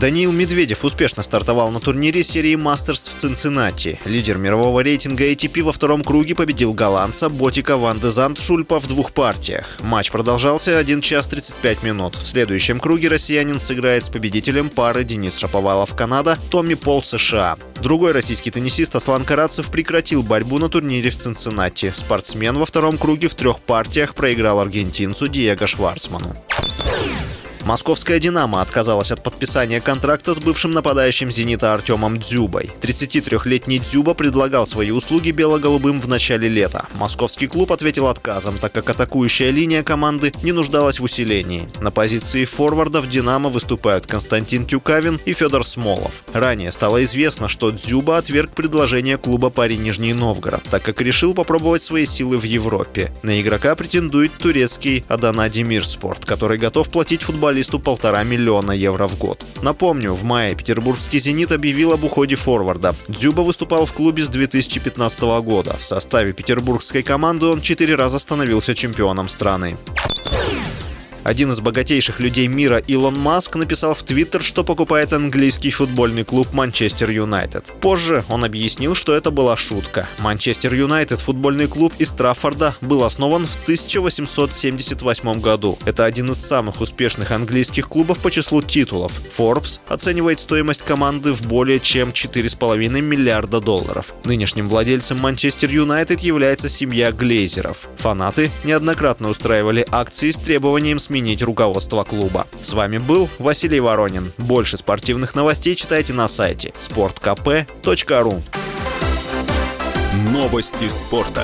Даниил Медведев успешно стартовал на турнире серии «Мастерс» в Цинциннати. Лидер мирового рейтинга ATP во втором круге победил голландца Ботика Ван де Зант Шульпа в двух партиях. Матч продолжался 1 час 35 минут. В следующем круге россиянин сыграет с победителем пары Денис Шаповалов Канада, Томми Пол США. Другой российский теннисист Аслан Карацев прекратил борьбу на турнире в Цинциннати. Спортсмен во втором круге в трех партиях проиграл аргентинцу Диего Шварцману. Московская «Динамо» отказалась от подписания контракта с бывшим нападающим «Зенита» Артемом Дзюбой. 33-летний Дзюба предлагал свои услуги бело-голубым в начале лета. Московский клуб ответил отказом, так как атакующая линия команды не нуждалась в усилении. На позиции форварда в «Динамо» выступают Константин Тюкавин и Федор Смолов. Ранее стало известно, что Дзюба отверг предложение клуба Пари Нижний Новгород, так как решил попробовать свои силы в Европе. На игрока претендует турецкий Адана Демирспорт, который готов платить футболистам футболисту полтора миллиона евро в год. Напомню, в мае петербургский «Зенит» объявил об уходе форварда. Дзюба выступал в клубе с 2015 года. В составе петербургской команды он четыре раза становился чемпионом страны. Один из богатейших людей мира Илон Маск написал в Твиттер, что покупает английский футбольный клуб Манчестер Юнайтед. Позже он объяснил, что это была шутка. Манчестер Юнайтед, футбольный клуб из Траффорда, был основан в 1878 году. Это один из самых успешных английских клубов по числу титулов. Forbes оценивает стоимость команды в более чем 4,5 миллиарда долларов. Нынешним владельцем Манчестер Юнайтед является семья Глейзеров. Фанаты неоднократно устраивали акции с требованием сменить руководство клуба. С вами был Василий Воронин. Больше спортивных новостей читайте на сайте sportkp.ru Новости спорта.